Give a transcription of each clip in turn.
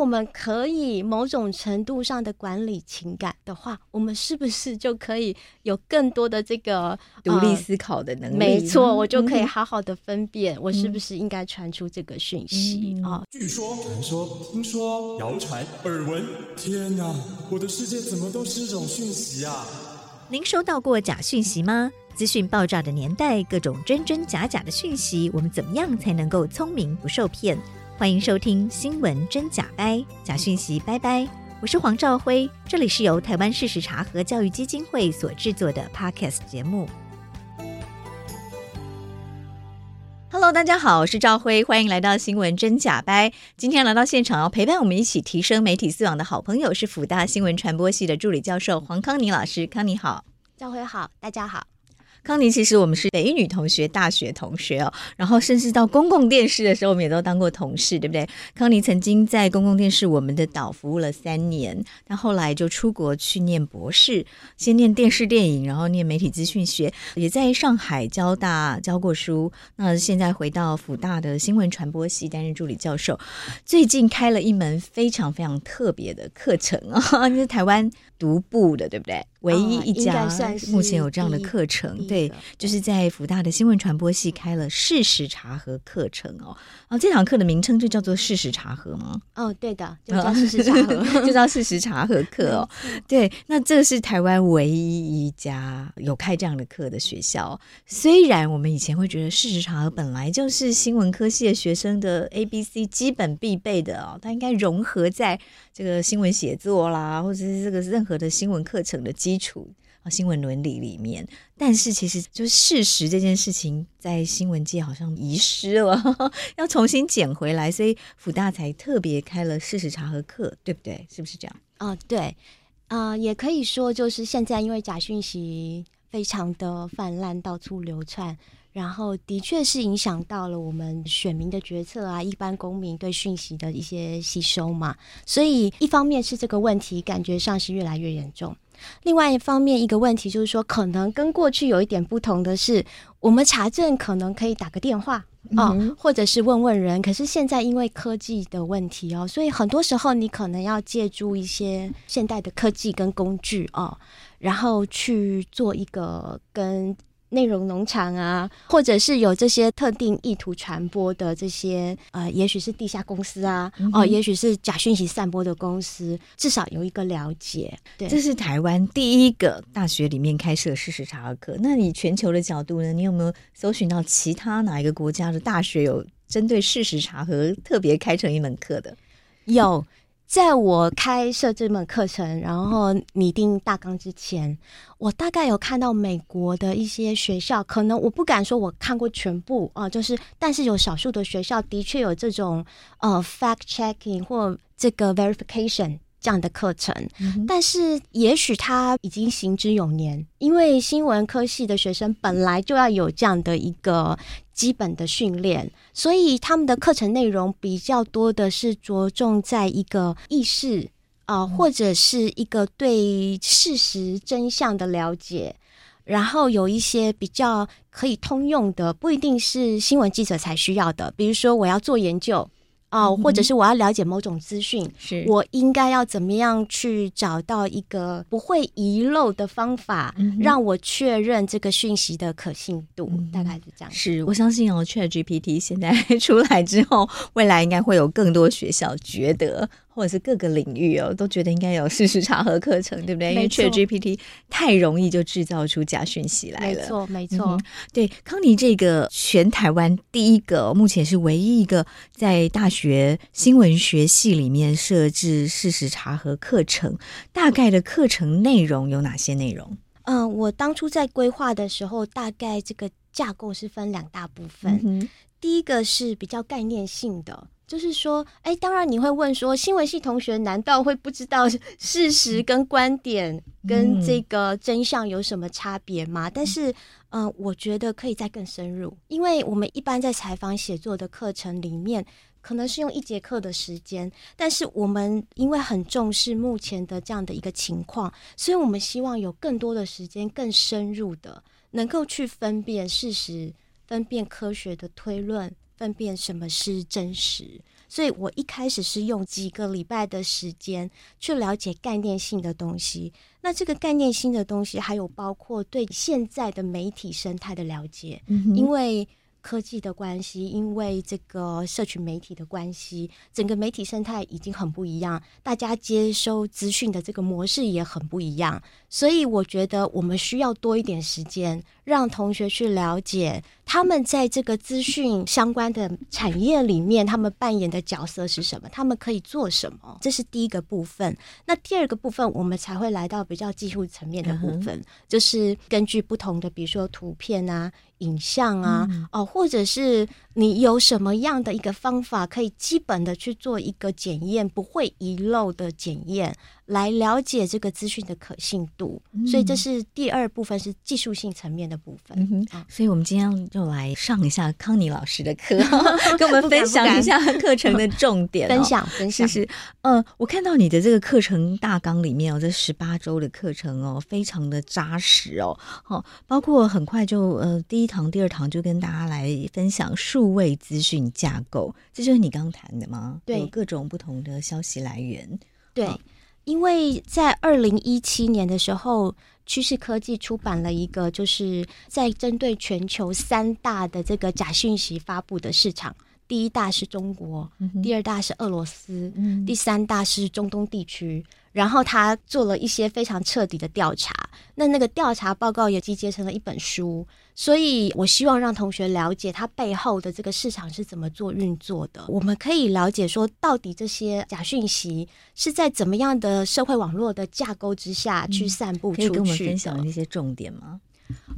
我们可以某种程度上的管理情感的话，我们是不是就可以有更多的这个 独立思考的能力？没错，我就可以好好的分辨，我是不是应该传出这个讯息啊？据说、传说、听说、谣传、耳闻，天哪，我的世界怎么都是这种讯息啊？您收到过假讯息吗？资讯爆炸的年代，各种真真假假的讯息，我们怎么样才能够聪明不受骗？欢迎收听《新闻真假掰》，假讯息拜拜。我是黄兆辉，这里是由台湾事实查核教育基金会所制作的 Podcast 节目。Hello，大家好，我是兆辉，欢迎来到《新闻真假掰》。今天来到现场要陪伴我们一起提升媒体素养的好朋友是辅大新闻传播系的助理教授黄康妮老师。康妮好，兆辉好，大家好。康妮，其实我们是北一女同学，大学同学哦。然后甚至到公共电视的时候，我们也都当过同事，对不对？康妮曾经在公共电视我们的岛服务了三年，但后来就出国去念博士，先念电视电影，然后念媒体资讯学，也在上海交大教过书。那现在回到辅大的新闻传播系担任助理教授，最近开了一门非常非常特别的课程啊，就是台湾独步的，对不对？唯一一家目前有这样的课程，对，就是在福大的新闻传播系开了事实查核课程哦。啊，这堂课的名称就叫做事实查核吗？哦，对的，就叫事实查核，就叫事实查核课哦。对，那这是台湾唯一一家有开这样的课的学校。虽然我们以前会觉得事实查核本来就是新闻科系的学生的 A B C 基本必备的哦，它应该融合在这个新闻写作啦，或者是这个任何的新闻课程的基础啊，啊新闻伦理里面，但是其实就事实这件事情，在新闻界好像遗失了，要重新捡回来，所以辅大才特别开了事实查核课，对不对？是不是这样？啊、对，啊、也可以说就是现在因为假讯息非常的泛滥，到处流窜，然后的确是影响到了我们选民的决策啊，一般公民对讯息的一些吸收嘛，所以一方面是这个问题感觉上是越来越严重。另外一方面，一个问题就是说，可能跟过去有一点不同的是，我们查证可能可以打个电话哦、嗯，或者是问问人。可是现在因为科技的问题哦，所以很多时候你可能要借助一些现代的科技跟工具哦，然后去做一个跟。内容农场啊，或者是有这些特定意图传播的这些呃，也许是地下公司啊，嗯、哦，也许是假讯息散播的公司，至少有一个了解。对，这是台湾第一个大学里面开设事实查核课。那你全球的角度呢？你有没有搜寻到其他哪一个国家的大学有针对事实查核特别开成一门课的？有。在我开设这门课程，然后拟定大纲之前，我大概有看到美国的一些学校，可能我不敢说我看过全部啊、就是但是有少数的学校的确有这种呃 fact checking 或这个 verification。这样的课程，但是也许他已经行之有年，因为新闻科系的学生本来就要有这样的一个基本的训练，所以他们的课程内容比较多的是着重在一个意识啊，呃，或者是一个对事实真相的了解，然后有一些比较可以通用的，不一定是新闻记者才需要的，比如说我要做研究。哦，或者是我要了解某种资讯，是我应该要怎么样去找到一个不会遗漏的方法，嗯、让我确认这个讯息的可信度，嗯、大概是这样。是，我相信哦，ChatGPT 现在 出来之后，未来应该会有更多学校觉得。或者是各个领域哦，都觉得应该有事实查核课程，对不对？因为 ChatGPT 太容易就制造出假讯息来了。没错，没错。嗯、对，康妮这个全台湾第一个，目前是唯一一个在大学新闻学系里面设置事实查核课程。大概的课程内容有哪些内容？嗯，我当初在规划的时候，大概这个架构是分两大部分。嗯、第一个是比较概念性的。就是说，哎，当然你会问说，新闻系同学难道会不知道 事实跟观点跟这个真相有什么差别吗？嗯、但是，嗯、呃，我觉得可以再更深入，因为我们一般在采访写作的课程里面，可能是用一节课的时间，但是我们因为很重视目前的这样的一个情况，所以我们希望有更多的时间，更深入的能够去分辨事实，分辨科学的推论。分辨什么是真实，所以我一开始是用几个礼拜的时间去了解概念性的东西。那这个概念性的东西，还有包括对现在的媒体生态的了解，嗯、因为。科技的关系，因为这个社群媒体的关系，整个媒体生态已经很不一样，大家接收资讯的这个模式也很不一样，所以我觉得我们需要多一点时间，让同学去了解他们在这个资讯相关的产业里面，他们扮演的角色是什么，他们可以做什么，这是第一个部分。那第二个部分，我们才会来到比较技术层面的部分，嗯、就是根据不同的，比如说图片啊。影像啊，嗯、哦，或者是你有什么样的一个方法，可以基本的去做一个检验，不会遗漏的检验。来了解这个资讯的可信度，嗯、所以这是第二部分，是技术性层面的部分。嗯啊、所以我们今天就来上一下康妮老师的课，跟我们分享一下课程的重点、哦。分享分享，是是。呃，我看到你的这个课程大纲里面哦，这十八周的课程哦，非常的扎实哦。好，包括很快就呃，第一堂、第二堂就跟大家来分享数位资讯架构，这就是你刚谈的吗？对，有各种不同的消息来源。对。哦因为在二零一七年的时候，趋势科技出版了一个，就是在针对全球三大的这个假讯息发布的市场，第一大是中国，第二大是俄罗斯，第三大是中东地区。然后他做了一些非常彻底的调查，那那个调查报告也集结成了一本书。所以我希望让同学了解它背后的这个市场是怎么做运作的。我们可以了解说，到底这些假讯息是在怎么样的社会网络的架构之下去散布出去的。可以跟我们分享一些重点吗？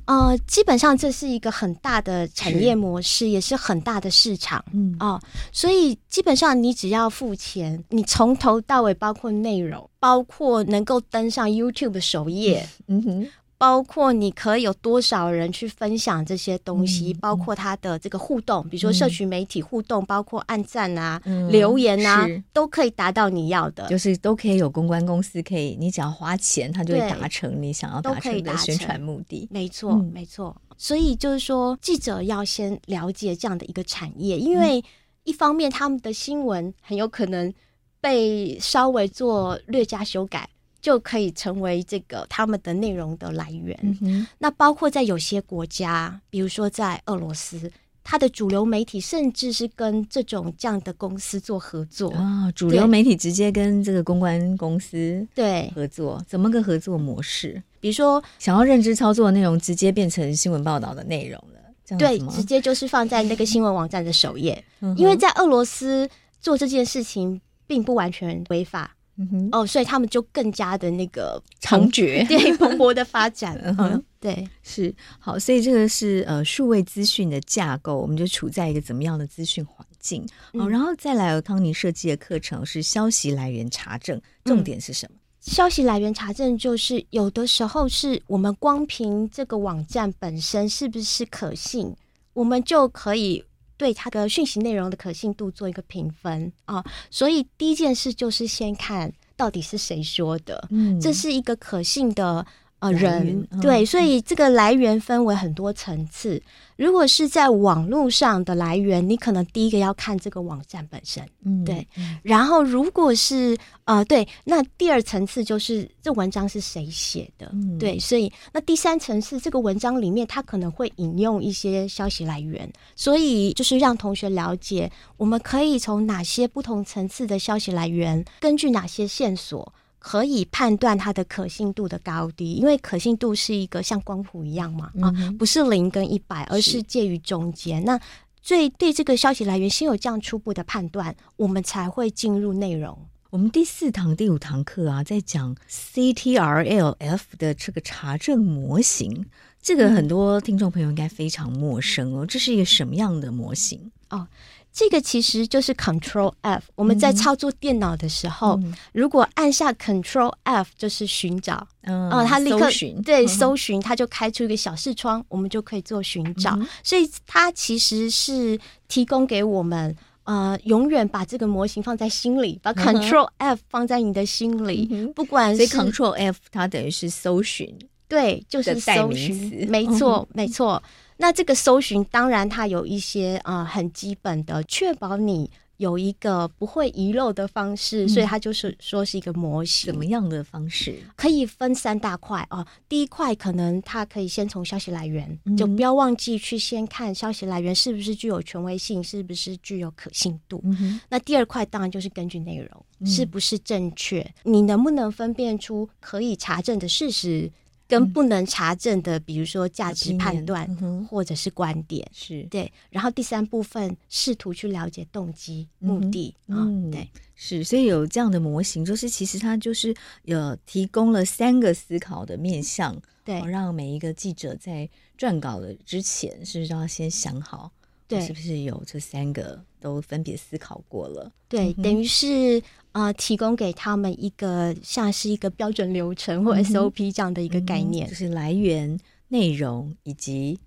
呃，基本上这是一个很大的产业模式，是也是很大的市场。嗯哦，所以基本上你只要付钱，你从头到尾，包括内容，包括能够登上 YouTube 的首页。嗯哼。包括你可以有多少人去分享这些东西，嗯、包括它的这个互动，比如说社群媒体互动，嗯、包括按赞啊、嗯、留言啊，都可以达到你要的，就是都可以有公关公司可以，你只要花钱，它就会达成你想要达成的宣传目的。没错，嗯、没错。所以就是说，记者要先了解这样的一个产业，因为一方面他们的新闻很有可能被稍微做略加修改。就可以成为这个他们的内容的来源。嗯、那包括在有些国家，比如说在俄罗斯，它的主流媒体甚至是跟这种这样的公司做合作啊、哦。主流媒体直接跟这个公关公司对合作，怎么个合作模式？比如说，想要认知操作的内容，直接变成新闻报道的内容了。这样对，直接就是放在那个新闻网站的首页。嗯、因为在俄罗斯做这件事情，并不完全违法。嗯哼，哦，所以他们就更加的那个猖獗，对蓬勃的发展。嗯哼，对，是好，所以这个是呃数位资讯的架构，我们就处在一个怎么样的资讯环境？好、嗯，然后再来，康妮设计的课程是消息来源查证，重点是什么？嗯、消息来源查证就是有的时候是我们光凭这个网站本身是不是可信，我们就可以。对它的讯息内容的可信度做一个评分啊，所以第一件事就是先看到底是谁说的，嗯，这是一个可信的。呃，人对，所以这个来源分为很多层次。如果是在网络上的来源，你可能第一个要看这个网站本身，嗯，对。然后，如果是呃，对，那第二层次就是这文章是谁写的，嗯，对。所以，那第三层次这个文章里面，它可能会引用一些消息来源，所以就是让同学了解，我们可以从哪些不同层次的消息来源，根据哪些线索。可以判断它的可信度的高低，因为可信度是一个像光谱一样嘛，嗯、啊，不是零跟一百，而是介于中间。那最对这个消息来源先有这样初步的判断，我们才会进入内容。我们第四堂、第五堂课啊，在讲 CTRLF 的这个查证模型，这个很多听众朋友应该非常陌生哦。这是一个什么样的模型哦？这个其实就是 Control F。我们在操作电脑的时候，嗯、如果按下 Control F，就是寻找，嗯，它立刻搜对搜寻，它就开出一个小视窗，嗯、我们就可以做寻找。嗯、所以它其实是提供给我们，呃，永远把这个模型放在心里，把 Control F 放在你的心里，嗯、不管是 Control F，它等于是搜寻，对，就是搜寻，没错，没错。那这个搜寻当然它有一些啊、呃、很基本的，确保你有一个不会遗漏的方式，嗯、所以它就是说是一个模型。怎么样的方式？可以分三大块哦。第一块可能它可以先从消息来源，嗯、就不要忘记去先看消息来源是不是具有权威性，是不是具有可信度。嗯、那第二块当然就是根据内容、嗯、是不是正确，你能不能分辨出可以查证的事实。跟不能查证的，比如说价值判断或者是观点，是对。然后第三部分试图去了解动机、目的啊，对，是。所以有这样的模型，就是其实它就是有提供了三个思考的面向，对，让每一个记者在撰稿的之前，是不是要先想好，对，是不是有这三个都分别思考过了？对，等于是。啊、呃，提供给他们一个像是一个标准流程或 SOP 这样的一个概念，就是来源、内容以及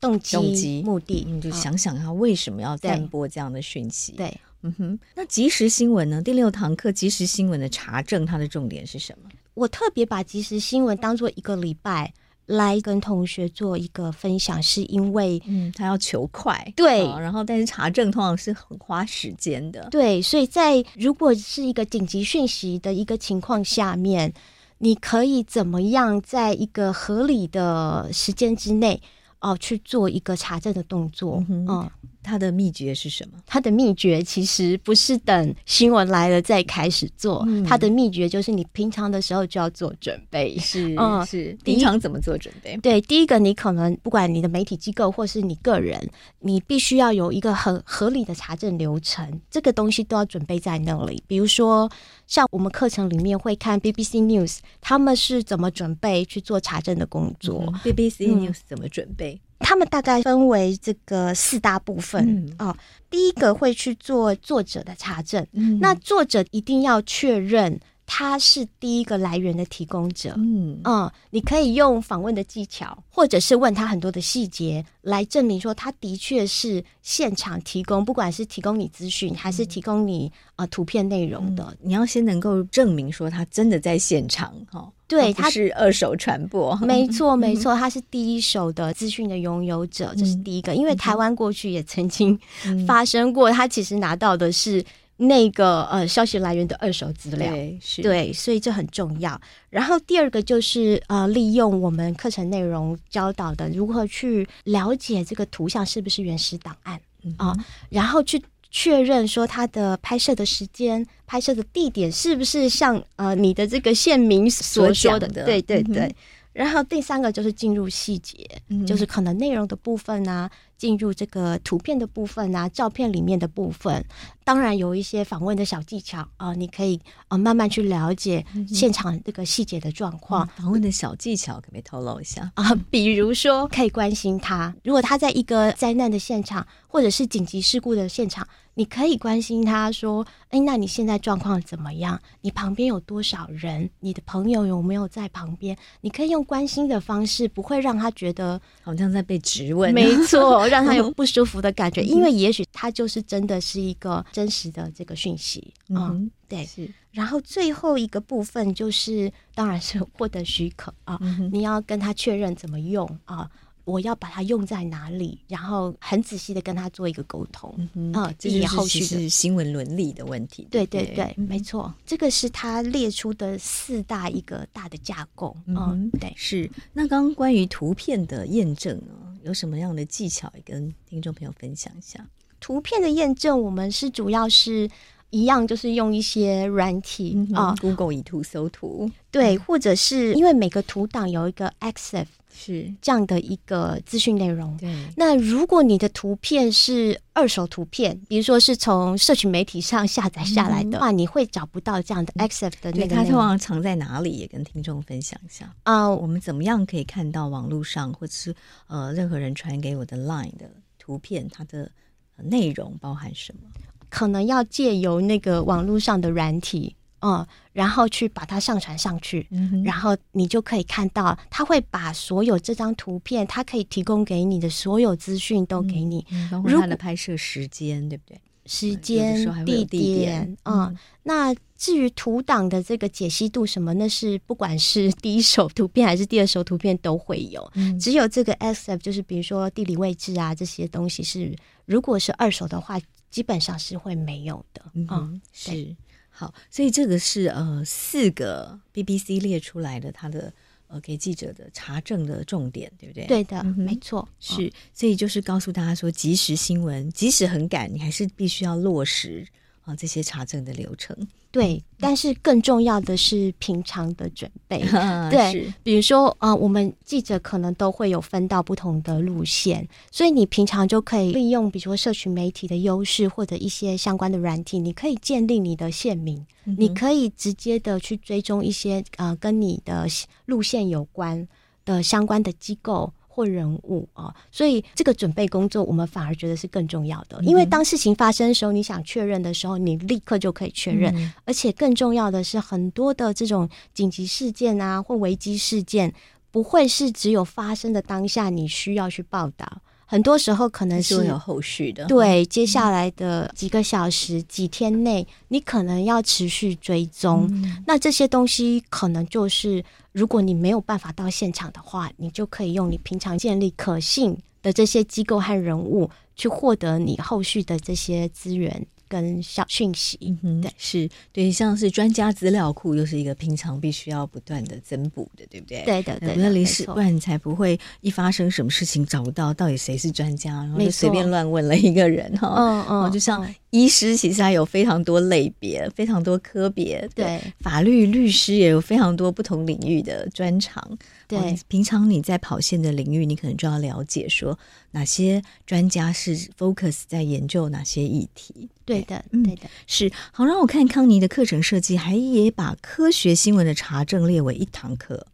动机、动机目的。你就想想他为什么要散播这样的讯息？对，嗯哼。那即时新闻呢？第六堂课即时新闻的查证，它的重点是什么？我特别把即时新闻当做一个礼拜。来跟同学做一个分享，是因为嗯，他要求快，对，然后但是查证通常是很花时间的，对，所以在如果是一个紧急讯息的一个情况下面，你可以怎么样在一个合理的时间之内哦、呃、去做一个查证的动作，嗯。嗯它的秘诀是什么？它的秘诀其实不是等新闻来了再开始做，嗯、它的秘诀就是你平常的时候就要做准备。是，嗯，是。平常怎么做准备？对，第一个你可能不管你的媒体机构或是你个人，你必须要有一个很合理的查证流程，这个东西都要准备在那里。比如说，像我们课程里面会看 BBC News，他们是怎么准备去做查证的工作。嗯、BBC News 怎么准备？他们大概分为这个四大部分啊、嗯哦。第一个会去做作者的查证，嗯、那作者一定要确认他是第一个来源的提供者。嗯，嗯，你可以用访问的技巧，或者是问他很多的细节，来证明说他的确是现场提供，不管是提供你资讯，还是提供你呃图片内容的、嗯。你要先能够证明说他真的在现场哈。哦对，他是二手传播，没错没错，他是第一手的资讯的拥有者，嗯、这是第一个。因为台湾过去也曾经发生过，他其实拿到的是那个呃消息来源的二手资料，对，是对，所以这很重要。然后第二个就是呃，利用我们课程内容教导的如何去了解这个图像是不是原始档案啊、然后去。确认说它的拍摄的时间、拍摄的地点是不是像呃你的这个县民所说的？的对对对。嗯、然后第三个就是进入细节，嗯、就是可能内容的部分啊。进入这个图片的部分啊，照片里面的部分，当然有一些访问的小技巧啊、呃，你可以啊、呃、慢慢去了解现场这个细节的状况。访、嗯、问的小技巧可不可以透露一下 啊？比如说，可以关心他，如果他在一个灾难的现场或者是紧急事故的现场，你可以关心他说：“哎，那你现在状况怎么样？你旁边有多少人？你的朋友有没有在旁边？”你可以用关心的方式，不会让他觉得好像在被质问。没错。让他有不舒服的感觉，因为也许他就是真的是一个真实的这个讯息，嗯，嗯，对，是。然后最后一个部分就是，当然是获得许可啊，嗯、你要跟他确认怎么用啊。我要把它用在哪里，然后很仔细的跟他做一个沟通，嗯哼，这也后续是新闻伦理的问题。对对对，没错，这个是他列出的四大一个大的架构。嗯哼，对，是。那刚刚关于图片的验证呢，有什么样的技巧也跟听众朋友分享一下？图片的验证，我们是主要是一样，就是用一些软体啊，Google 以图搜图，对，或者是因为每个图档有一个 EXIF。是这样的一个资讯内容。对，那如果你的图片是二手图片，比如说是从社群媒体上下载下来的话，嗯、你会找不到这样的 EXIF 的那个。它通常藏在哪里？也跟听众分享一下啊。Uh, 我们怎么样可以看到网络上或者是呃任何人传给我的 Line 的图片，它的内容包含什么？可能要借由那个网络上的软体。嗯，然后去把它上传上去，嗯、然后你就可以看到，他会把所有这张图片，他可以提供给你的所有资讯都给你，嗯、包括它的拍摄时间，对不对？时间、地点，啊那至于图档的这个解析度什么，那是不管是第一手图片还是第二手图片都会有，嗯、只有这个 EXIF 就是比如说地理位置啊这些东西是，如果是二手的话。基本上是会没有的。嗯，嗯是好，所以这个是呃四个 BBC 列出来的他的呃给记者的查证的重点，对不对？对的，嗯、没错。是，所以就是告诉大家说，即时新闻即使很赶，你还是必须要落实啊这些查证的流程。对，但是更重要的是平常的准备。嗯、对，比如说啊、呃，我们记者可能都会有分到不同的路线，所以你平常就可以利用，比如说社群媒体的优势或者一些相关的软体，你可以建立你的线名，嗯、你可以直接的去追踪一些呃跟你的路线有关的相关的机构。或人物啊，所以这个准备工作，我们反而觉得是更重要的。因为当事情发生的时候，你想确认的时候，你立刻就可以确认。嗯、而且更重要的是，很多的这种紧急事件啊，或危机事件，不会是只有发生的当下你需要去报道。很多时候可能是，有后续的，对，接下来的几个小时、嗯、几天内，你可能要持续追踪。嗯、那这些东西可能就是，如果你没有办法到现场的话，你就可以用你平常建立可信的这些机构和人物，去获得你后续的这些资源。跟小讯息，嗯哼，对，是对，像是专家资料库，又是一个平常必须要不断的增补的，对不对？对的，对的，临时，不然你才不会一发生什么事情找不到到底谁是专家，然后就随便乱问了一个人哈，嗯嗯，就像。医师其实还有非常多类别，非常多科别。对，法律律师也有非常多不同领域的专长。对，哦，平常你在跑线的领域，你可能就要了解说哪些专家是 focus 在研究哪些议题。对的，嗯，对的，是。好，让我看康妮的课程设计，还也把科学新闻的查证列为一堂课。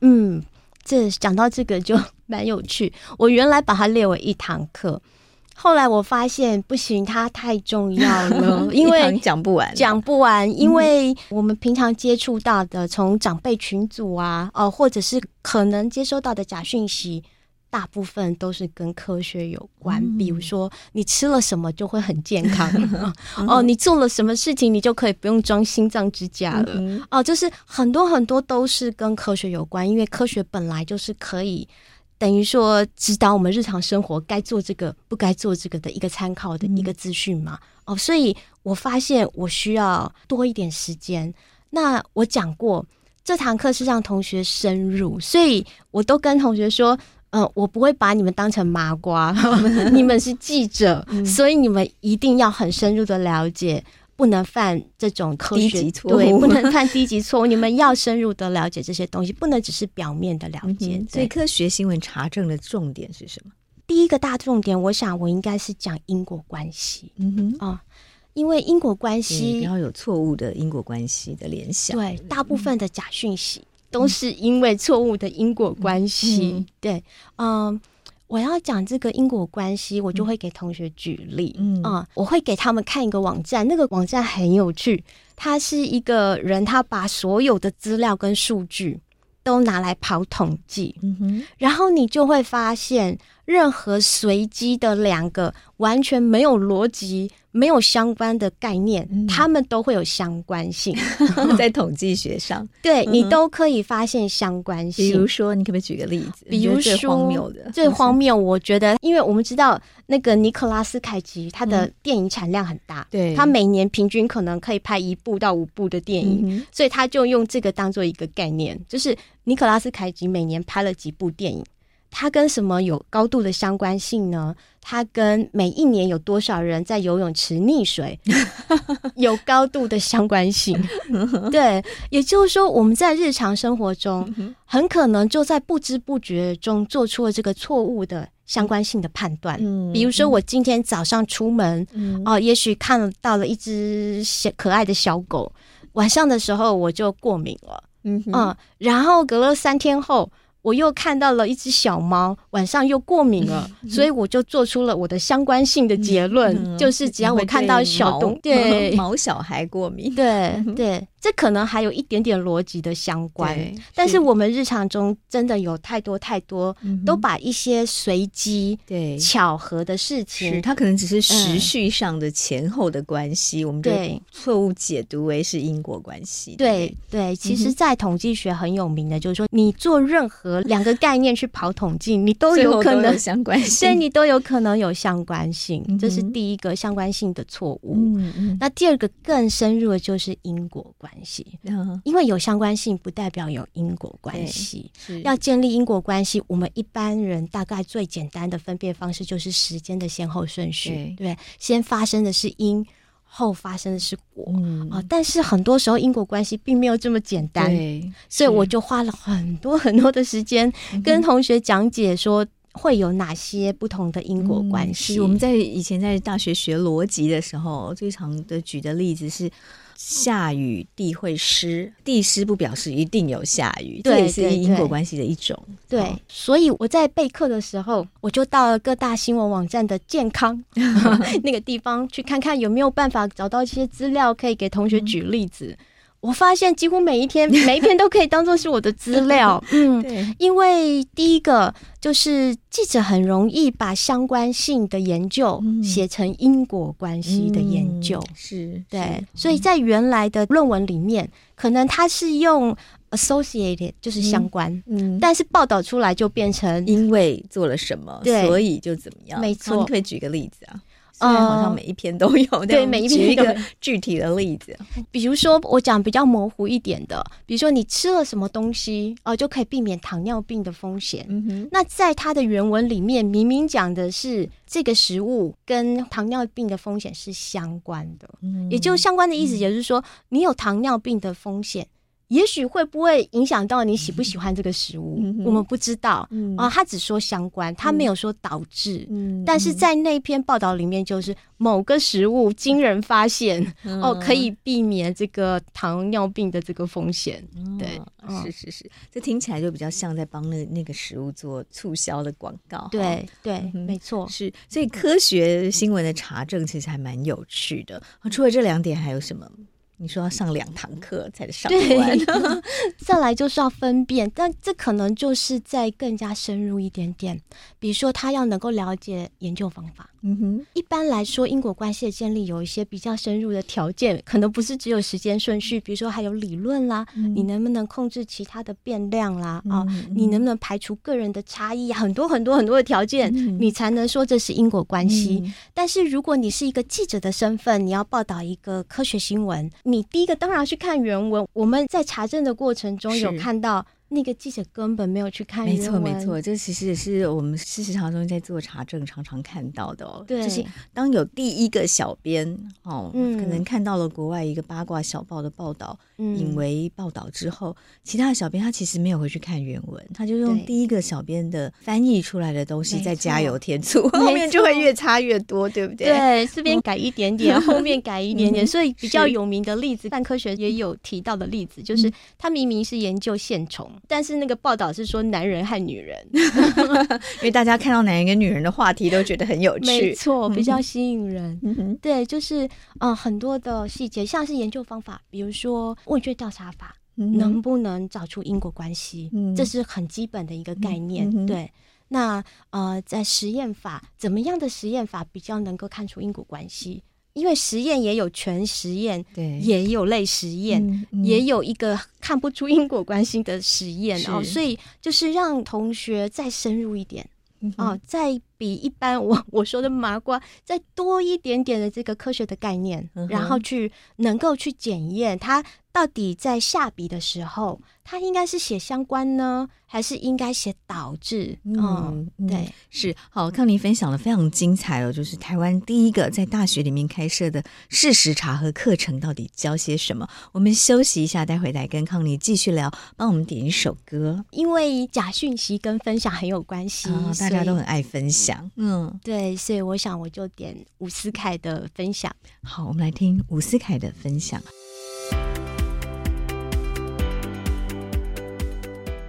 嗯，这讲到这个就 蛮有趣。我原来把它列为一堂课。后来我发现不行，它太重要了，因为讲不完，讲不完。因为我们平常接触到的，从长辈群组啊，哦，或者是可能接收到的假讯息，大部分都是跟科学有关。嗯、比如说，你吃了什么就会很健康，哦，你做了什么事情，你就可以不用装心脏支架了，嗯、哦，就是很多很多都是跟科学有关，因为科学本来就是可以。等于说，指导我们日常生活该做这个不该做这个的一个参考的一个资讯嘛。嗯、哦，所以我发现我需要多一点时间。那我讲过，这堂课是让同学深入，所以我都跟同学说，呃，我不会把你们当成麻瓜，你们是记者，嗯、所以你们一定要很深入的了解。不能犯这种科学低级错误，对，不能犯低级错误。你们要深入的了解这些东西，不能只是表面的了解。嗯、所以，科学新闻查证的重点是什么？第一个大重点，我想我应该是讲因果关系。嗯哼啊、哦，因为因果关系不要有错误的因果关系的联想。对，大部分的假讯息都是因为错误的因果关系。嗯、对，嗯。我要讲这个因果关系，我就会给同学举例。嗯啊、嗯，我会给他们看一个网站，那个网站很有趣。他是一个人，他把所有的资料跟数据都拿来跑统计。然后你就会发现，任何随机的两个完全没有逻辑。没有相关的概念，嗯、他们都会有相关性，在统计学上，对、嗯、你都可以发现相关性。比如说，你可不可以举个例子？比如说最荒谬的，最荒谬，我觉得，因为我们知道那个尼克拉斯凯奇，他的电影产量很大，对、嗯，他每年平均可能可以拍一部到五部的电影，嗯、所以他就用这个当做一个概念，就是尼克拉斯凯奇每年拍了几部电影。它跟什么有高度的相关性呢？它跟每一年有多少人在游泳池溺水 有高度的相关性。对，也就是说，我们在日常生活中很可能就在不知不觉中做出了这个错误的相关性的判断。比如说，我今天早上出门，哦，也许看到了一只小可爱的小狗，晚上的时候我就过敏了。嗯，然后隔了三天后。我又看到了一只小猫，晚上又过敏了，所以我就做出了我的相关性的结论，嗯、就是只要我看到小动物，对。毛小孩过敏，对对。这可能还有一点点逻辑的相关，但是我们日常中真的有太多太多，嗯、都把一些随机、对。巧合的事情，它可能只是时序上的前后的关系，嗯、我们就错误解读为是因果关系。对对，其实，在统计学很有名的，就是说，你做任何合两个概念去跑统计，你都有可能有相关性，对，你都有可能有相关性，嗯、这是第一个相关性的错误。嗯嗯，那第二个更深入的就是因果关系，嗯、因为有相关性不代表有因果关系。要建立因果关系，我们一般人大概最简单的分辨方式就是时间的先后顺序，对，对，先发生的是因。后发生的是果啊、但是很多时候因果关系并没有这么简单，所以我就花了很多很多的时间跟同学讲解说会有哪些不同的因果关系。嗯、我们在以前在大学学逻辑的时候，最常的举的例子是。下雨地会湿，地湿不表示一定有下雨，对，这也是因果关系的一种。对，对，所以我在备课的时候，我就到了各大新闻网站的健康 那个地方去看看有没有办法找到一些资料，可以给同学举例子。嗯我发现几乎每一天 每一篇都可以当做是我的资料，嗯，因为第一个就是记者很容易把相关性的研究写成因果关系的研究，嗯、是对，所以在原来的论文里面，可能它是用 associated 就是相关，嗯，嗯，但是报道出来就变成因为做了什么，对，所以就怎么样，没错，你可以举个例子啊。嗯，好像每一篇都有。呃、对，每一篇一个具体的例子，比如说我讲比较模糊一点的，比如说你吃了什么东西哦、呃，就可以避免糖尿病的风险。嗯哼，那在它的原文里面，明明讲的是这个食物跟糖尿病的风险是相关的，嗯，也就相关的意思，也就是说你有糖尿病的风险。也许会不会影响到你喜不喜欢这个食物？嗯、我们不知道啊、嗯呃。他只说相关，他没有说导致。嗯、但是在那篇报道里面，就是某个食物惊人发现、嗯、哦，可以避免这个糖尿病的这个风险。嗯、对、嗯，是是是，这听起来就比较像在帮那那个食物做促销的广告。对对、嗯，没错。是，所以科学新闻的查证其实还蛮有趣的。除了这两点，还有什么？你说要上两堂课才上完，再来就是要分辨，但这可能就是再更加深入一点点。比如说，他要能够了解研究方法。嗯哼，一般来说，因果关系的建立有一些比较深入的条件，可能不是只有时间顺序，比如说还有理论啦，嗯、你能不能控制其他的变量啦？啊、你能不能排除个人的差异？很多很多很多的条件，嗯、你才能说这是因果关系、嗯。但是如果你是一个记者的身份，你要报道一个科学新闻，你第一个当然要去看原文。我们在查证的过程中有看到。那个记者根本没有去看原文。没错没错，这其实也是我们事实上中在做查证常常看到的哦。对，就是当有第一个小编哦、嗯，可能看到了国外一个八卦小报的报道，嗯、引为报道之后，其他的小编他其实没有回去看原文，他就用第一个小编的翻译出来的东西再加油添醋，后面就会越差越多，对不对？对，这边改一点点，后面改一点点，所以比较有名的例子，泛科学也有提到的例子，就是他明明是研究线虫。但是那个报道是说男人和女人，因为大家看到男人跟女人的话题都觉得很有趣，没错，比较吸引人。嗯、对，就是嗯，很多的细节，像是研究方法，比如说问卷调查法、嗯，能不能找出因果关系、嗯？这是很基本的一个概念。嗯、对，那呃，在实验法，怎么样的实验法比较能够看出因果关系？因为实验也有全实验，对，也有类实验，嗯嗯，也有一个看不出因果关系的实验哦，所以就是让同学再深入一点，嗯、哦，再比一般我我说的麻瓜再多一点点的这个科学的概念，嗯、然后去能够去检验它到底在下笔的时候。它应该是写相关呢，还是应该写导致？嗯，对，嗯、是好。康妮分享的非常精彩哦，就是台湾第一个在大学里面开设的事实查核课程，到底教些什么？我们休息一下，待会来跟康妮继续聊。帮我们点一首歌，因为假讯息跟分享很有关系，哦、大家都很爱分享。嗯，对，所以我想我就点伍思凯的分享。好，我们来听伍思凯的分享。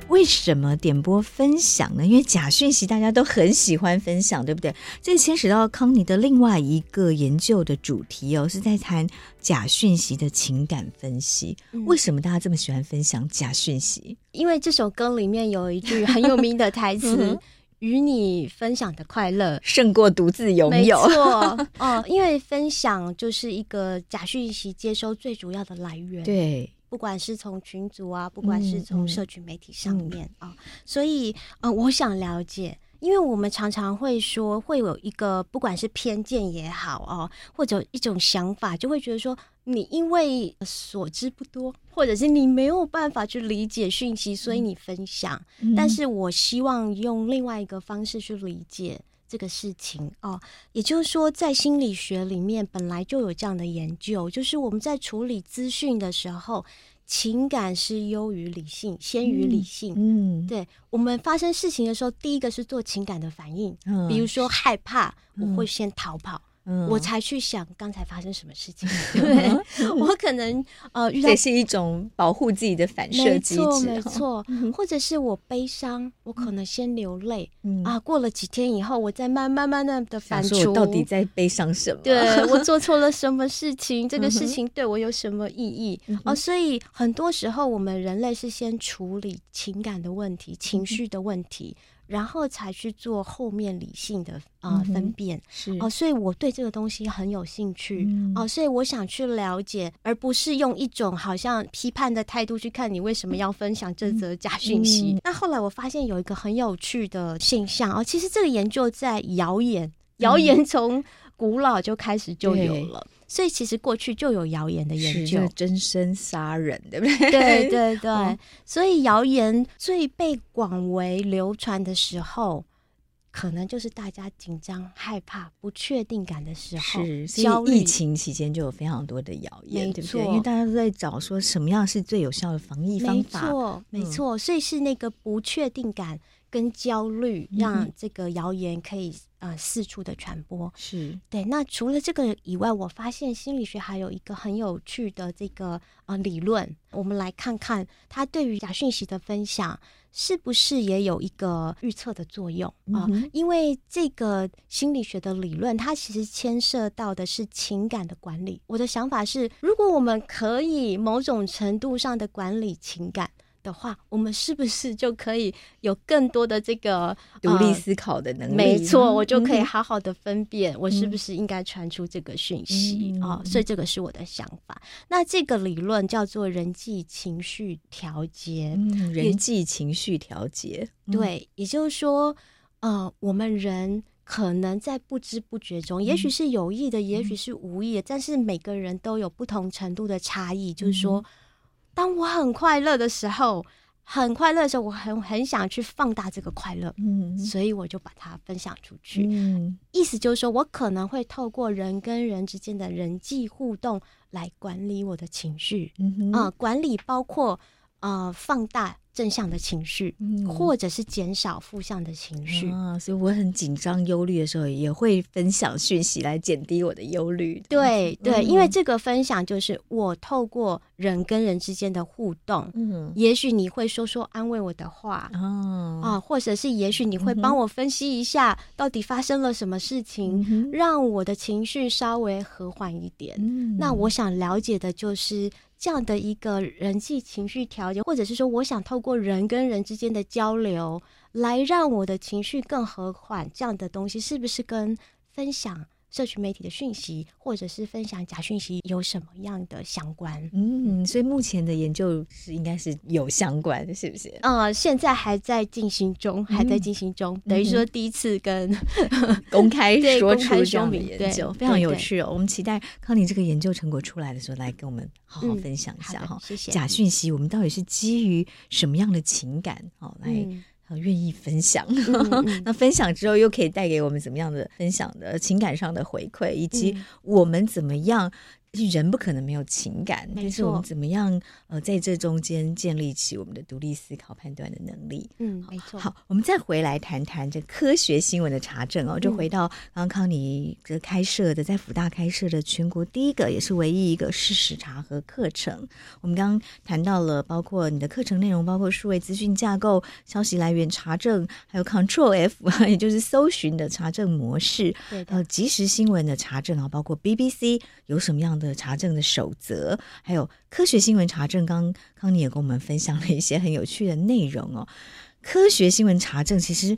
为什么点播分享呢？因为假讯息大家都很喜欢分享，对不对？这牵扯到康妮的另外一个研究的主题哦，是在谈假讯息的情感分析。嗯。为什么大家这么喜欢分享假讯息？因为这首歌里面有一句很有名的台词：“ 与你分享的快乐胜过独自拥有。”没错，哦，因为分享就是一个假讯息接收最主要的来源。对。不管是从群组啊，不管是从社群媒体上面啊、嗯嗯哦，所以啊、呃，我想了解。因为我们常常会说，会有一个不管是偏见也好哦，或者一种想法，就会觉得说，你因为所知不多，或者是你没有办法去理解讯息，所以你分享。嗯、但是我希望用另外一个方式去理解这个事情哦。也就是说，在心理学里面本来就有这样的研究，就是我们在处理资讯的时候。情感是优于理性，先于理性。嗯，对，我们发生事情的时候，第一个是做情感的反应，嗯、比如说害怕，我会先逃跑。嗯嗯、我才去想刚才发生什么事情，对我可能呃遇到这是一种保护自己的反射机制，没错，没错。嗯、或者是我悲伤，我可能先流泪，嗯、啊，过了几天以后，我再慢慢慢慢的反刍，我到底在悲伤什么？对，我做错了什么事情？这个事情对我有什么意义？嗯、哼啊，所以很多时候我们人类是先处理情感的问题、情绪的问题。嗯然后才去做后面理性的啊、呃、分辨，是哦，所以我对这个东西很有兴趣、嗯、哦，所以我想去了解，而不是用一种好像批判的态度去看你为什么要分享这则假讯息。嗯、那后来我发现有一个很有趣的现象哦，其实这个研究在谣言，谣言从古老就开始就有了。嗯所以其实过去就有谣言的研究，真身杀人，对不对？对对对。哦、所以谣言最被广为流传的时候，可能就是大家紧张、害怕、不确定感的时候。是，所以。疫情期间就有非常多的谣言，对不对？因为大家都在找说什么样是最有效的防疫方法。没错，没错。所以是那个不确定感跟焦虑，让这个谣言可以。呃，四处的传播是对。那除了这个以外，我发现心理学还有一个很有趣的这个呃理论，我们来看看它对于假讯息的分享是不是也有一个预测的作用啊？因为这个心理学的理论，它其实牵涉到的是情感的管理。我的想法是，如果我们可以某种程度上的管理情感。的话，我们是不是就可以有更多的这个独立思考的能力？没错，我就可以好好的分辨我是不是应该传出这个讯息啊、嗯哦。所以这个是我的想法。那这个理论叫做人际情绪调节。嗯、人际情绪调节，对，也就是说，呃，我们人可能在不知不觉中，嗯、也许是有意的，也许是无意的，嗯、但是每个人都有不同程度的差异，就是说。嗯当我很快乐的时候，很快乐的时候，我很很想去放大这个快乐，嗯，所以我就把它分享出去。嗯，意思就是说我可能会透过人跟人之间的人际互动来管理我的情绪，嗯管理包括呃放大。正向的情绪，嗯、或者是减少负向的情绪啊，所以我很紧张、忧虑的时候，也会分享讯息来减低我的忧虑。对对，嗯、因为这个分享就是我透过人跟人之间的互动，嗯，也许你会说说安慰我的话，哦、啊，或者是也许你会帮我分析一下到底发生了什么事情，嗯、让我的情绪稍微和缓一点。嗯、那我想了解的就是。这样的一个人际情绪调节，或者是说，我想透过人跟人之间的交流，来让我的情绪更和缓，这样的东西是不是跟分享社群媒体的讯息，或者是分享假讯息有什么样的相关？嗯，所以目前的研究是应该是有相关的，是不是？嗯，现在还在进行中，还在进行中，嗯、等于说第一次跟 公开 说出这样的研究，非常有趣哦。我们期待康宁这个研究成果出来的时候，来跟我们好好分享一下哈、嗯。谢谢。假讯息，我们到底是基于什么样的情感？好，来。嗯愿意分享，嗯、那分享之后又可以带给我们怎么样的分享的情感上的回馈，以及我们怎么样？人不可能没有情感，但是我们怎么样呃，在这中间建立起我们的独立思考、判断的能力？嗯，没错。好，我们再回来谈谈这科学新闻的查证哦，就回到刚刚康妮这开设的，在辅大开设的全国第一个也是唯一一个事实查核课程。我们刚刚谈到了，包括你的课程内容，包括数位资讯架构、消息来源查证，还有 Control F，也就是搜寻的查证模式，对的呃，即时新闻的查证啊，包括 BBC 有什么样的。的查证的守则，还有科学新闻查证，刚康妮也跟我们分享了一些很有趣的内容哦。科学新闻查证其实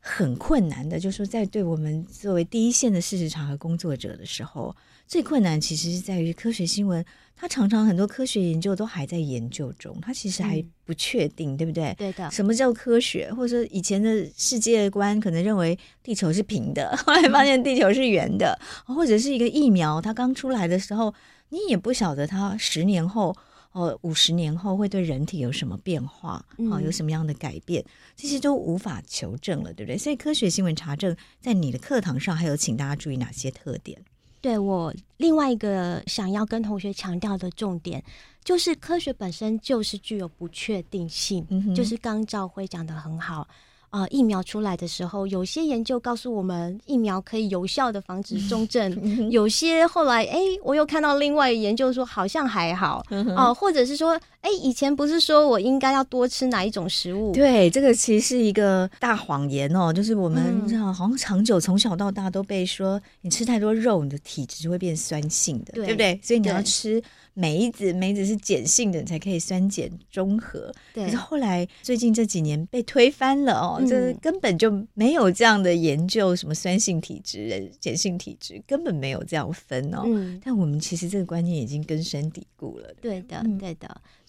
很困难的，就是说在对我们作为第一线的事实查核工作者的时候，最困难其实是在于科学新闻，它常常很多科学研究都还在研究中，它其实还不确定，嗯、对不对？对的。什么叫科学？或者说以前的世界观可能认为地球是平的，后来发现地球是圆的，嗯、或者是一个疫苗，它刚出来的时候，你也不晓得它十年后。哦，五十年后会对人体有什么变化？嗯、哦，有什么样的改变？这些都无法求证了，对不对？所以科学新闻查证在你的课堂上还有请大家注意哪些特点？对，我另外一个想要跟同学强调的重点，就是科学本身就是具有不确定性，嗯、就是刚赵辉讲的很好。啊、呃，疫苗出来的时候，有些研究告诉我们疫苗可以有效的防止重症，有些后来哎，我又看到另外研究说好像还好哦、呃，或者是说哎，以前不是说我应该要多吃哪一种食物？对，这个其实是一个大谎言哦，就是我们这样好像长久从小到大都被说，你吃太多肉，你的体质就会变酸性的，对，对不对？所以你要吃。梅子，梅子是碱性的，你才可以酸碱中和。对，可是后来最近这几年被推翻了哦，这、嗯、根本就没有这样的研究，什么酸性体质、碱性体质，根本没有这样分哦。嗯，但我们其实这个观念已经根深蒂固了。对的，对的。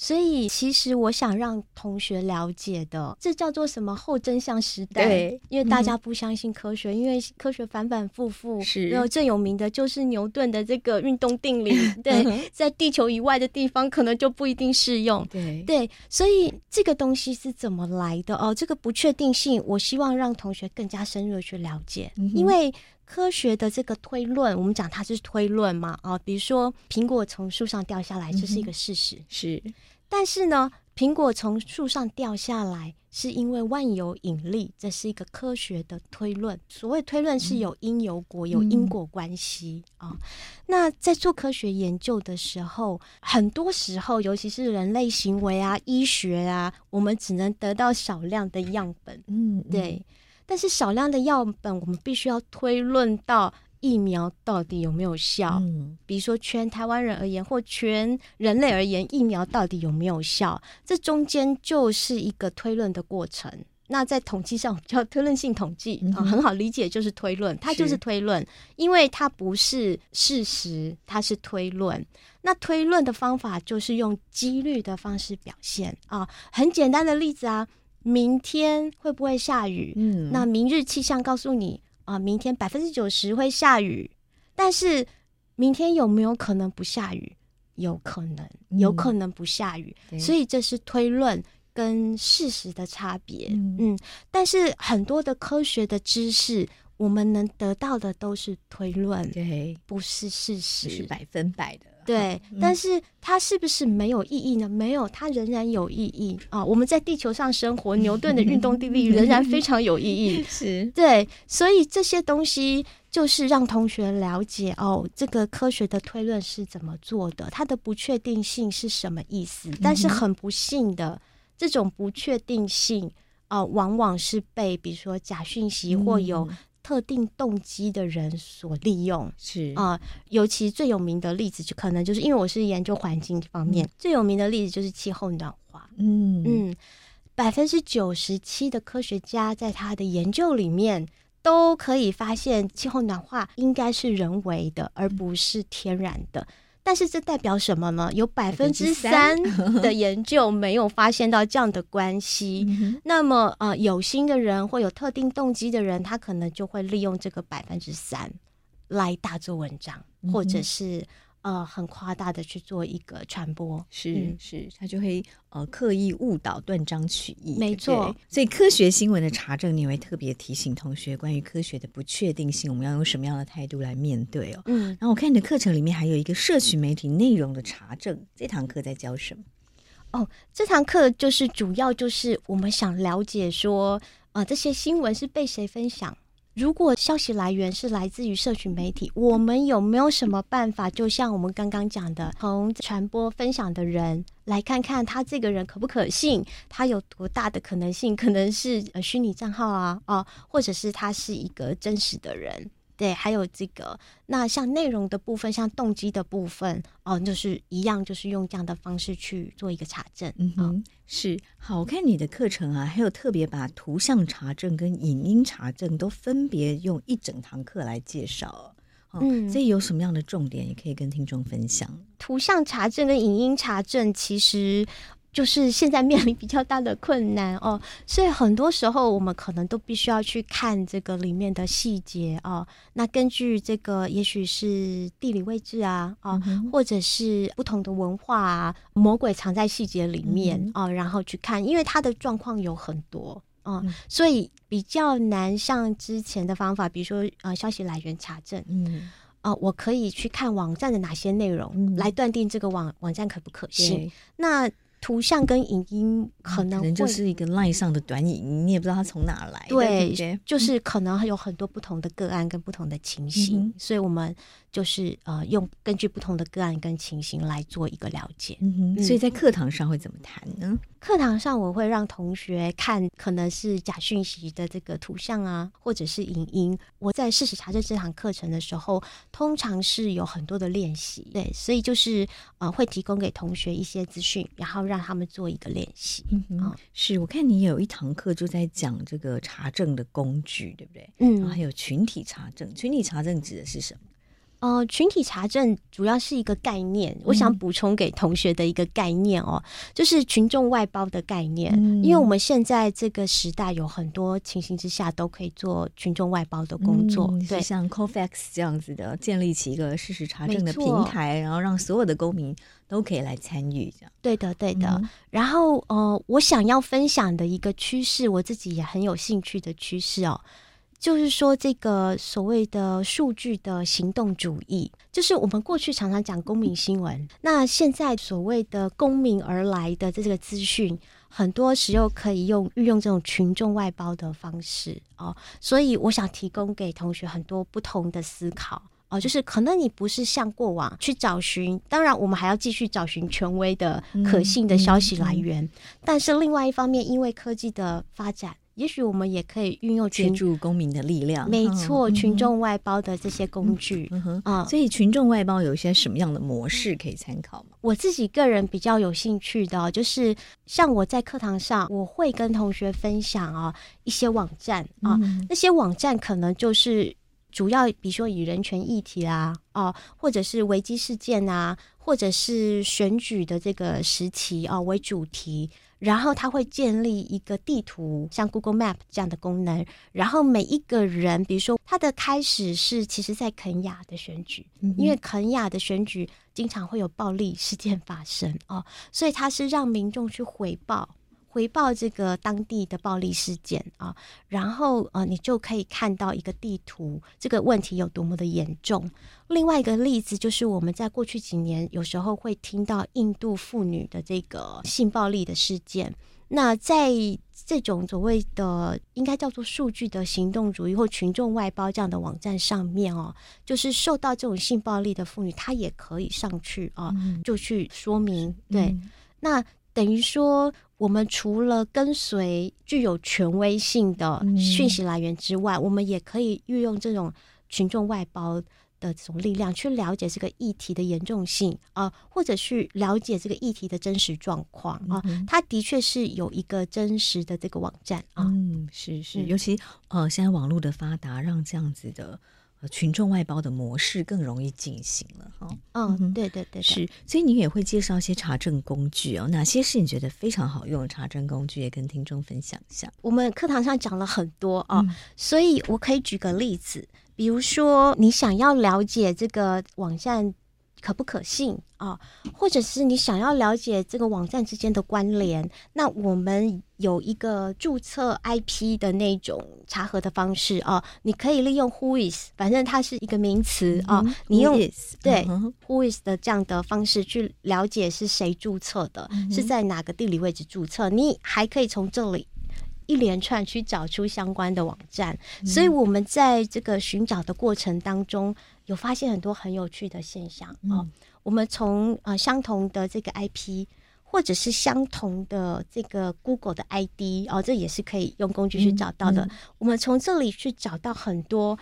所以其实我想让同学了解的，这叫做什么后真相时代？对，因为大家不相信科学，嗯、因为科学反反复复。是，然后最有名的就是牛顿的这个运动定理。对，在地球。以外的地方可能就不一定适用，对对，所以这个东西是怎么来的哦？这个不确定性，我希望让同学更加深入的去了解，嗯、因为科学的这个推论，我们讲它是推论嘛，哦，比如说苹果从树上掉下来，这是一个事实，嗯、是，但是呢。苹果从树上掉下来，是因为万有引力，这是一个科学的推论。所谓推论是有因有果，嗯、有因果关系啊、嗯哦。那在做科学研究的时候，很多时候，尤其是人类行为啊、医学啊，我们只能得到少量的样本。嗯，对。但是少量的样本，我们必须要推论到。疫苗到底有没有效？嗯，比如说全台湾人而言，或全人类而言，疫苗到底有没有效？这中间就是一个推论的过程。那在统计上叫推论性统计啊，很好理解，就是推论，它就是推论，因为它不是事实，它是推论。那推论的方法就是用几率的方式表现啊，很简单的例子啊，明天会不会下雨？嗯，那明日气象告诉你。啊，明天百分之九十会下雨，但是明天有没有可能不下雨？有可能，有可能不下雨。嗯、所以这是推论跟事实的差别。嗯，嗯，但是很多的科学的知识，我们能得到的都是推论，对，不是事实，是百分百的。对，嗯、但是它是不是没有意义呢？没有，它仍然有意义啊！我们在地球上生活，牛顿的运动定律 仍然非常有意义。是对，所以这些东西就是让同学了解哦，这个科学的推论是怎么做的，它的不确定性是什么意思？但是很不幸的，这种不确定性啊、呃，往往是被比如说假讯息或有。特定动机的人所利用是啊、呃，尤其最有名的例子就可能就是因为我是研究环境方面，嗯、最有名的例子就是气候暖化。嗯嗯，百分之九十七的科学家在他的研究里面都可以发现，气候暖化应该是人为的，而不是天然的。但是这代表什么呢？有百分之三 的研究没有发现到这样的关系。那么，呃，有心的人或有特定动机的人，他可能就会利用这个百分之三来大做文章，或者是。呃，很夸大的去做一个传播，是、嗯、是，他就会呃刻意误导、断章取义，没错。所以科学新闻的查证，你会特别提醒同学，关于科学的不确定性，我们要用什么样的态度来面对哦？嗯，然后我看你的课程里面还有一个社群媒体内容的查证，这堂课在教什么？哦，这堂课就是主要就是我们想了解说，呃，这些新闻是被谁分享？如果消息来源是来自于社群媒体，我们有没有什么办法？就像我们刚刚讲的，从传播分享的人来看看他这个人可不可信，他有多大的可能性，可能是呃虚拟账号啊，哦，或者是他是一个真实的人。对，还有这个，那像内容的部分，像动机的部分，哦，就是一样，就是用这样的方式去做一个查证。嗯哼，哦、是好，我看你的课程啊，还有特别把图像查证跟影音查证都分别用一整堂课来介绍。哦、嗯，所以有什么样的重点，也可以跟听众分享。图像查证跟影音查证，其实。就是现在面临比较大的困难哦，所以很多时候我们可能都必须要去看这个里面的细节哦。那根据这个，也许是地理位置啊，啊，或者是不同的文化啊，魔鬼藏在细节里面哦，然后去看，因为它的状况有很多哦，所以比较难像之前的方法，比如说呃消息来源查证，嗯，啊，我可以去看网站的哪些内容来断定这个网网站可不可信。那图像跟影音可能，就是一个 line 上的短影，你也不知道它从哪来。对，对对就是可能有很多不同的个案跟不同的情形，嗯、所以我们就是呃用根据不同的个案跟情形来做一个了解。所以在课堂上会怎么谈呢？课堂上我会让同学看可能是假讯息的这个图像啊，或者是影音。我在事实查证这堂课程的时候，通常是有很多的练习，对，所以就是呃会提供给同学一些资讯，然后让他们做一个练习。嗯哼，嗯是我看你有一堂课就在讲这个查证的工具，对不对？嗯，然后还有群体查证，群体查证指的是什么？呃，群体查证主要是一个概念，我想补充给同学的一个概念哦，嗯、就是群众外包的概念。嗯、因为我们现在这个时代有很多情形之下都可以做群众外包的工作，嗯、对，像 Cofacts 这样子的，建立起一个事实查证的平台，然后让所有的公民都可以来参与，这样。对的，对的。嗯、然后呃，我想要分享的一个趋势，我自己也很有兴趣的趋势哦。就是说，这个所谓的数据的行动主义，就是我们过去常常讲公民新闻，那现在所谓的公民而来的这个资讯，很多时候可以用运用这种群众外包的方式哦。所以，我想提供给同学很多不同的思考哦，就是可能你不是像过往去找寻，当然我们还要继续找寻权威的可信的消息来源，嗯嗯嗯、但是另外一方面，因为科技的发展。也许我们也可以运用借助公民的力量，没错，嗯、群众外包的这些工具啊，所以群众外包有一些什么样的模式可以参考吗？我自己个人比较有兴趣的，就是像我在课堂上，我会跟同学分享啊一些网站啊，嗯、那些网站可能就是主要，比如说以人权议题啦，啊，或者是危机事件啊，或者是选举的这个时期啊为主题。然后他会建立一个地图，像 Google Map 这样的功能。然后每一个人，比如说他的开始是其实在肯雅的选举，嗯、因为肯雅的选举经常会有暴力事件发生哦，所以他是让民众去回报。回报这个当地的暴力事件啊，然后呃，你就可以看到一个地图，这个问题有多么的严重。另外一个例子就是我们在过去几年有时候会听到印度妇女的这个性暴力的事件。那在这种所谓的应该叫做数据的行动主义或群众外包这样的网站上面哦，就是受到这种性暴力的妇女，她也可以上去啊，就去说明。对，那等于说。我们除了跟随具有权威性的讯息来源之外，嗯、我们也可以运用这种群众外包的这种力量，去了解这个议题的严重性啊、呃，或者去了解这个议题的真实状况啊。嗯、它的确是有一个真实的这个网站啊。嗯，是是，尤其呃，现在网络的发达，让这样子的。群众外包的模式更容易进行了哈。嗯，嗯，对对对，是。所以你也会介绍一些查证工具哦，哪些是你觉得非常好用的查证工具，也跟听众分享一下。我们课堂上讲了很多啊，嗯、所以我可以举个例子，比如说你想要了解这个网站。可不可信啊？或者是你想要了解这个网站之间的关联？那我们有一个注册 IP 的那种查核的方式啊，你可以利用 Whois，反正它是一个名词啊，嗯、你用 is, 对、uh huh. Whois 的这样的方式去了解是谁注册的，嗯、是在哪个地理位置注册，你还可以从这里一连串去找出相关的网站。嗯、所以我们在这个寻找的过程当中。有发现很多很有趣的现象、嗯、哦。我们从呃相同的这个 IP，或者是相同的这个 Google 的 ID 哦，这也是可以用工具去找到的。嗯嗯、我们从这里去找到很多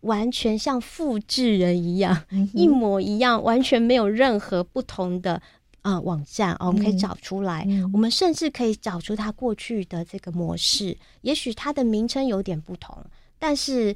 完全像复制人一样，嗯、一模一样，完全没有任何不同的啊、呃、网站哦，我们可以找出来。嗯、我们甚至可以找出它过去的这个模式，也许它的名称有点不同，但是。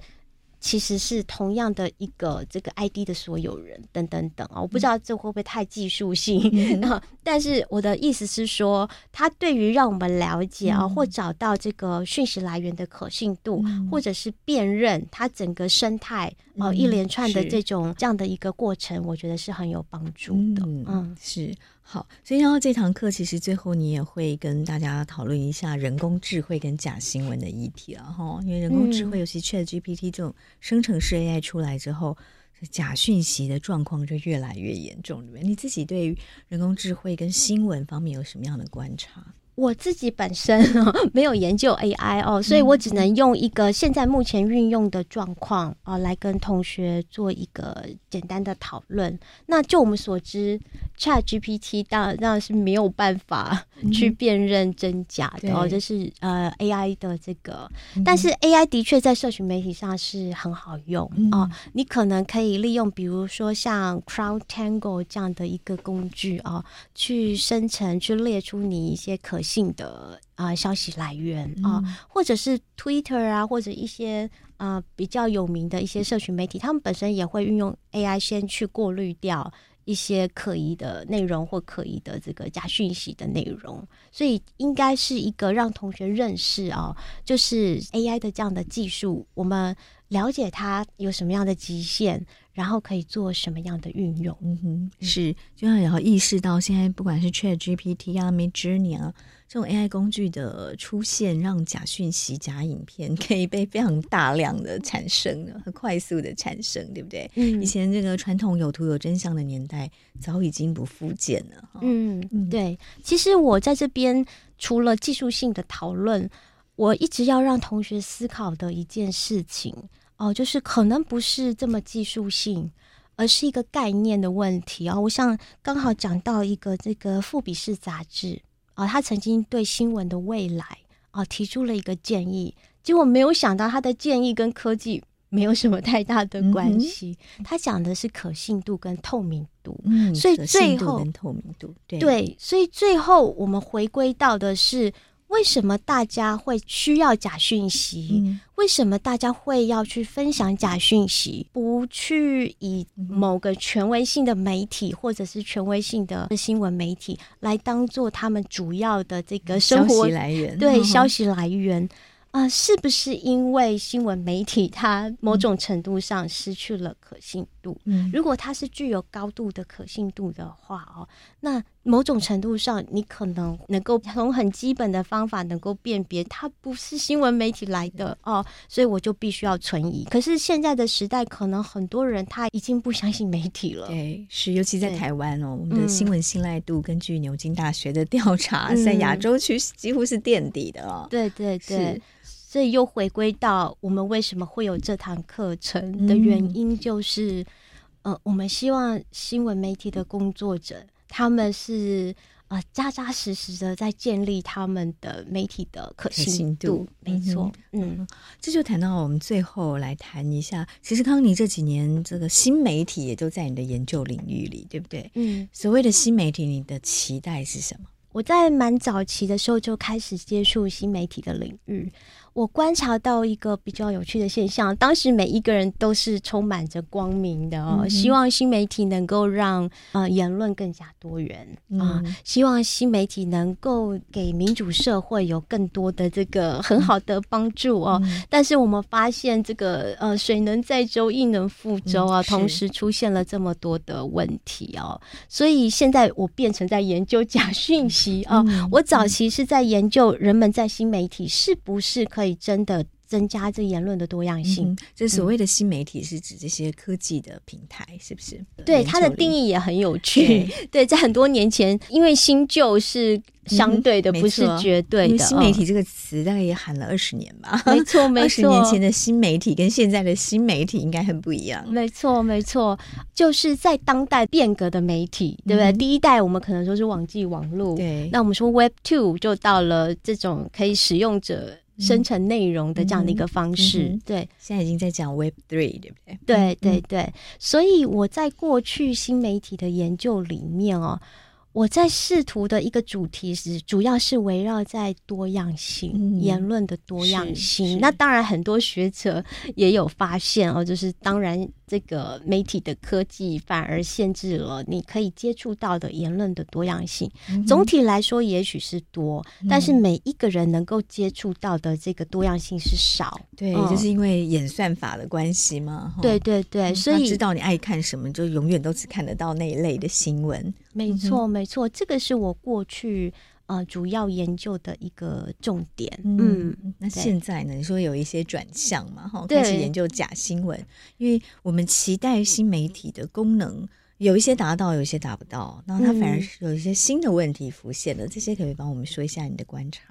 其实是同样的一个这个 ID 的所有人等等等啊，我不知道这会不会太技术性，嗯、但是我的意思是说，它对于让我们了解啊，嗯、或找到这个讯息来源的可信度，嗯、或者是辨认它整个生态哦、嗯、一连串的这种这样的一个过程，我觉得是很有帮助的。嗯，嗯。是。好，所以然后这堂课其实最后你也会跟大家讨论一下人工智慧跟假新闻的议题了哈，因为人工智慧，尤其 ChatGPT 这种生成式 AI 出来之后，假讯息的状况就越来越严重，对不对？你自己对于人工智慧跟新闻方面有什么样的观察？我自己本身 没有研究 AI 哦，所以我只能用一个现在目前运用的状况哦来跟同学做一个简单的讨论。那就我们所知，ChatGPT 当然当然是没有办法去辨认真假的哦，这是呃 AI 的这个。但是 AI 的确在社群媒体上是很好用哦，你可能可以利用比如说像 CrowdTangle 这样的一个工具哦，去生成去列出你一些可信的啊、呃、消息来源啊，嗯、或者是 Twitter 啊，或者一些啊、呃、比较有名的一些社群媒体，他们本身也会运用 AI 先去过滤掉一些可疑的内容或可疑的这个假讯息的内容，所以应该是一个让同学认识哦，就是 AI 的这样的技术，我们了解它有什么样的极限。然后可以做什么样的运用？嗯哼，是，就像也要意识到，现在不管是 Chat GPT 啊、Midjourney 啊这种 AI 工具的出现，让假讯息、假影片可以被非常大量的产生，很快速的产生，对不对？嗯，以前这个传统有图有真相的年代早已经不复见了。嗯嗯，对。其实我在这边除了技术性的讨论，我一直要让同学思考的一件事情。哦，就是可能不是这么技术性，而是一个概念的问题啊、哦！我想刚好讲到一个这个《富比士》杂志啊，他曾经对新闻的未来啊提出了一个建议，结果没有想到他的建议跟科技没有什么太大的关系。嗯、他讲的是可信度跟透明度，嗯，所以最后透明度对，对，所以最后我们回归到的是。为什么大家会需要假讯息？嗯、为什么大家会要去分享假讯息？不去以某个权威性的媒体或者是权威性的新闻媒体来当做他们主要的这个生活消息来源？对，消息来源。啊、呃，是不是因为新闻媒体它某种程度上失去了可信度？嗯，如果它是具有高度的可信度的话哦，那某种程度上你可能能够从很基本的方法能够辨别它不是新闻媒体来的哦，所以我就必须要存疑。可是现在的时代，可能很多人他已经不相信媒体了。对，是，尤其在台湾哦，我们的新闻信赖度根据牛津大学的调查，嗯、在亚洲区几乎是垫底的哦。对对对。所以又回归到我们为什么会有这堂课程的原因，就是，嗯、呃，我们希望新闻媒体的工作者，他们是呃扎扎实实的在建立他们的媒体的可信度。没错，嗯，嗯，这就谈到我们最后来谈一下，其实康妮这几年这个新媒体也都在你的研究领域里，对不对？嗯，所谓的新媒体，你的期待是什么？我在蛮早期的时候就开始接触新媒体的领域。我观察到一个比较有趣的现象，当时每一个人都是充满着光明的哦，嗯、希望新媒体能够让呃言论更加多元啊，嗯、希望新媒体能够给民主社会有更多的这个 很好的帮助哦。嗯、但是我们发现这个呃水能载舟，亦能覆舟啊，嗯、同时出现了这么多的问题哦，所以现在我变成在研究 假讯息啊。嗯、我早期是在研究人们在新媒体是不是可以。可以真的增加这言论的多样性。这、嗯、所谓的新媒体是指这些科技的平台，嗯、是不是？对，它的定义也很有趣。对，对，在很多年前，因为新旧是相对的，嗯、不是绝对的。新媒体这个词大概也喊了二十年吧？没错，没错。二十年前的新媒体跟现在的新媒体应该很不一样。没错，没错，就是在当代变革的媒体，对不对？嗯、第一代我们可能说是网际网络，对。那我们说 Web Two 就到了这种可以使用者。生成内容的这样的一个方式。嗯嗯、对，现在已经在讲 Web Three，对不对？对对对，所以我在过去新媒体的研究里面哦。我在试图的一个主题是，主要是围绕在多样性、嗯、言论的多样性。那当然，很多学者也有发现哦，就是当然。这个媒体的科技反而限制了你可以接触到的言论的多样性。嗯、总体来说，也许是多，嗯，但是每一个人能够接触到的这个多样性是少。对，嗯、就是因为演算法的关系嘛。对对对，所以知道你爱看什么，就永远都只看得到那一类的新闻。没错，没错，这个是我过去。呃，主要研究的一个重点。嗯，嗯，那现在呢？你说有一些转向嘛？哈，开始研究假新闻，因为我们期待新媒体的功能有一些达到，有一些达不到，然后它反而是有一些新的问题浮现了。嗯、这些可以帮我们说一下你的观察？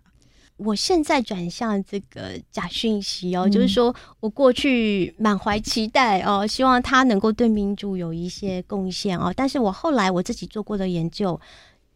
我现在转向这个假讯息哦，嗯、就是说我过去满怀期待哦，希望他能够对民主有一些贡献哦，但是我后来我自己做过的研究。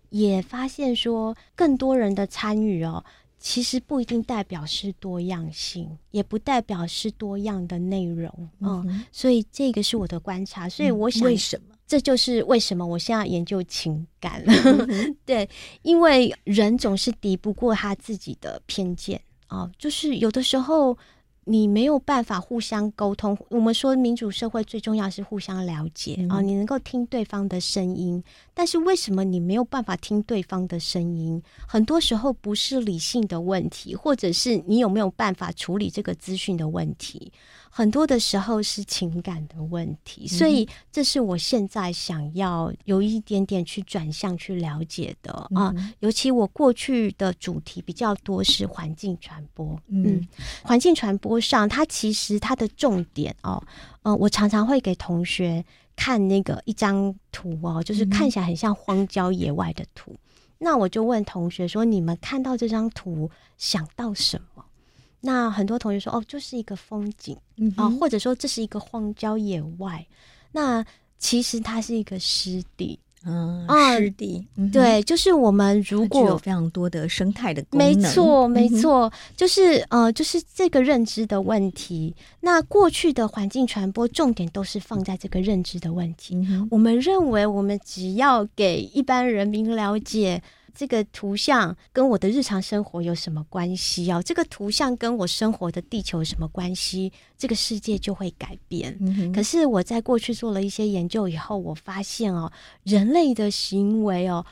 也发现说，更多人的参与哦，其实不一定代表是多样性，也不代表是多样的内容，嗯，嗯，所以这个是我的观察。所以我想，为什么？这就是为什么我现在研究情感了。嗯、对，因为人总是敌不过他自己的偏见啊，就是有的时候。你没有办法互相沟通。我们说民主社会最重要是互相了解啊、嗯哦，你能够听对方的声音。但是为什么你没有办法听对方的声音？很多时候不是理性的问题，或者是你有没有办法处理这个资讯的问题。很多的时候是情感的问题，所以这是我现在想要有一点点去转向去了解的啊。尤其我过去的主题比较多是环境传播，嗯，环境传播上，它其实它的重点哦，嗯，我常常会给同学看那个一张图哦，就是看起来很像荒郊野外的图。那我就问同学说：“你们看到这张图想到什么？”那很多同学说，哦，就是一个风景啊、或者说这是一个荒郊野外。那其实它是一个湿地，嗯，湿地，嗯、对，就是我们如果有非常多的生态的功能，没错，没错，嗯、就是呃，就是这个认知的问题。那过去的环境传播重点都是放在这个认知的问题。嗯、我们认为，我们只要给一般人民了解。这个图像跟我的日常生活有什么关系哦？这个图像跟我生活的地球有什么关系？这个世界就会改变。嗯。可是我在过去做了一些研究以后，我发现哦，人类的行为哦，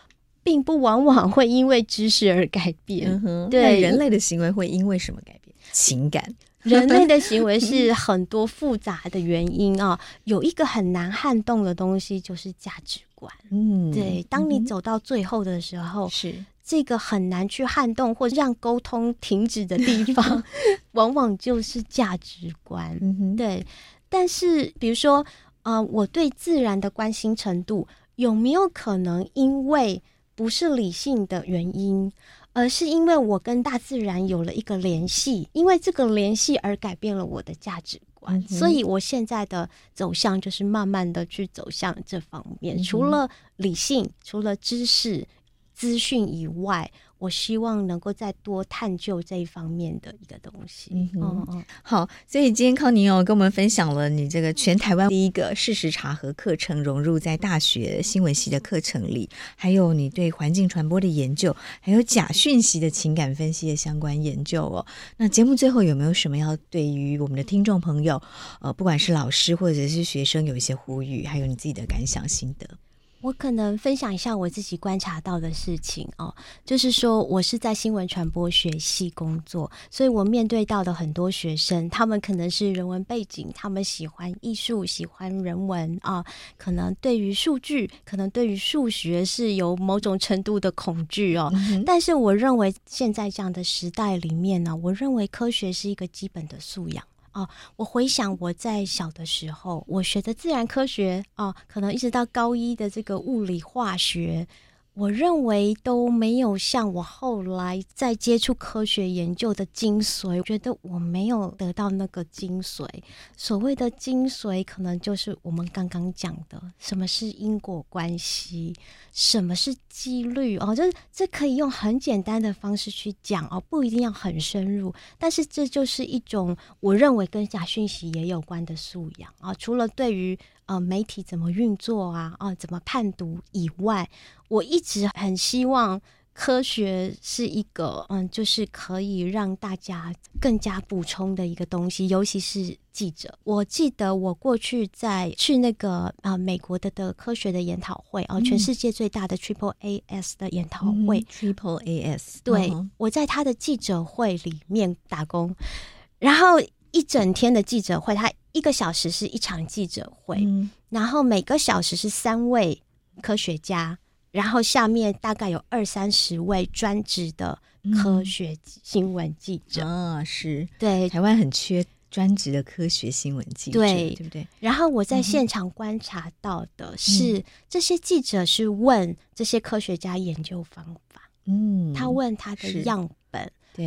并不往往会因为知识而改变。嗯。对，人类的行为会因为什么改变？情感。人类的行为是很多复杂的原因啊，有一个很难撼动的东西，就是价值观。嗯，对，当你走到最后的时候，是这个很难去撼动或让沟通停止的地方，往往就是价值观。嗯，对。但是，比如说，呃，我对自然的关心程度有没有可能因为不是理性的原因？而是因为我跟大自然有了一个联系，因为这个联系而改变了我的价值观，嗯，所以我现在的走向就是慢慢的去走向这方面，嗯，除了理性，除了知识、资讯以外。我希望能够再多探究这一方面的一个东西。嗯嗯嗯，好，所以今天康宁哦跟我们分享了你这个全台湾第一个事实查核课程融入在大学新闻系的课程里，还有你对环境传播的研究，还有假讯息的情感分析的相关研究哦。那节目最后有没有什么要对于我们的听众朋友，呃，不管是老师或者是学生，有一些呼吁，还有你自己的感想心得？我可能分享一下我自己观察到的事情哦，就是说我是在新闻传播学系工作，所以我面对到的很多学生，他们可能是人文背景，他们喜欢艺术，喜欢人文啊，可能对于数据，可能对于数学是有某种程度的恐惧哦。嗯。但是我认为现在这样的时代里面呢，我认为科学是一个基本的素养。哦，我回想我在小的时候，我学的自然科学哦，可能一直到高一的这个物理化学，我认为都没有像我后来在接触科学研究的精髓，我觉得我没有得到那个精髓。所谓的精髓，可能就是我们刚刚讲的，什么是因果关系，什么是几率哦，就是这可以用很简单的方式去讲哦，不一定要很深入。但是这就是一种我认为跟假讯息也有关的素养啊，除了对于。呃，媒体怎么运作啊？啊，怎么判读以外，我一直很希望科学是一个，嗯，就是可以让大家更加补充的一个东西，尤其是记者。我记得我过去在去那个啊、呃、美国的的科学的研讨会啊、呃，全世界最大的 Triple A S 的研讨会、嗯、Triple A S，对、嗯，我在他的记者会里面打工，然后。一整天的记者会，他一个小时是一场记者会，嗯，然后每个小时是三位科学家，然后下面大概有二三十位专职的科学新闻记者。啊、嗯。哦，是。对，台湾很缺专职的科学新闻记者，对，对不对？然后我在现场观察到的是，嗯、这些记者是问这些科学家研究方法，嗯，他问他的样本。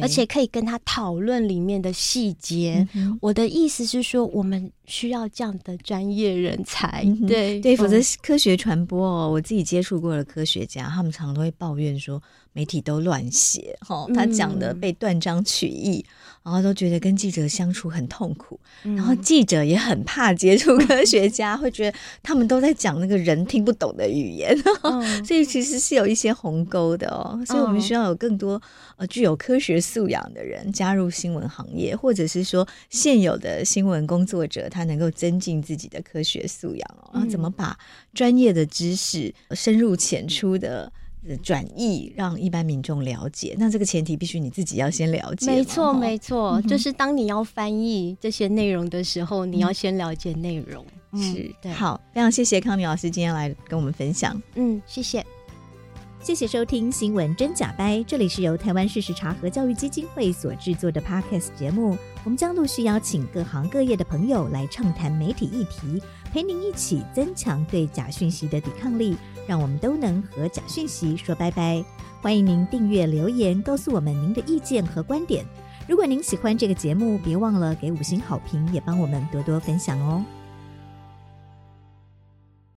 而且可以跟他讨论里面的细节。嗯。我的意思是说，我们需要这样的专业人才。嗯、对对，否则科学传播哦，我自己接触过的科学家，他们常常都会抱怨说。媒体都乱写，哈，他讲的被断章取义，嗯，然后都觉得跟记者相处很痛苦，嗯，然后记者也很怕接触科学家，嗯，会觉得他们都在讲那个人听不懂的语言，嗯，所以其实是有一些鸿沟的哦。所以我们需要有更多呃具有科学素养的人加入新闻行业，或者是说现有的新闻工作者，他能够增进自己的科学素养哦，然后怎么把专业的知识深入浅出的。转译让一般民众了解，那这个前提必须你自己要先了解。没错，没错，就是当你要翻译这些内容的时候，嗯、你要先了解内容。是，对。好，非常谢谢康明老师今天来跟我们分享。嗯，谢谢。谢谢收听《新闻真假掰》，这里是由台湾事实查核教育基金会所制作的 Podcast 节目。我们将陆续邀请各行各业的朋友来畅谈媒体议题，陪您一起增强对假讯息的抵抗力，让我们都能和假讯息说拜拜。欢迎您订阅留言，告诉我们您的意见和观点。如果您喜欢这个节目，别忘了给五星好评，也帮我们多多分享哦。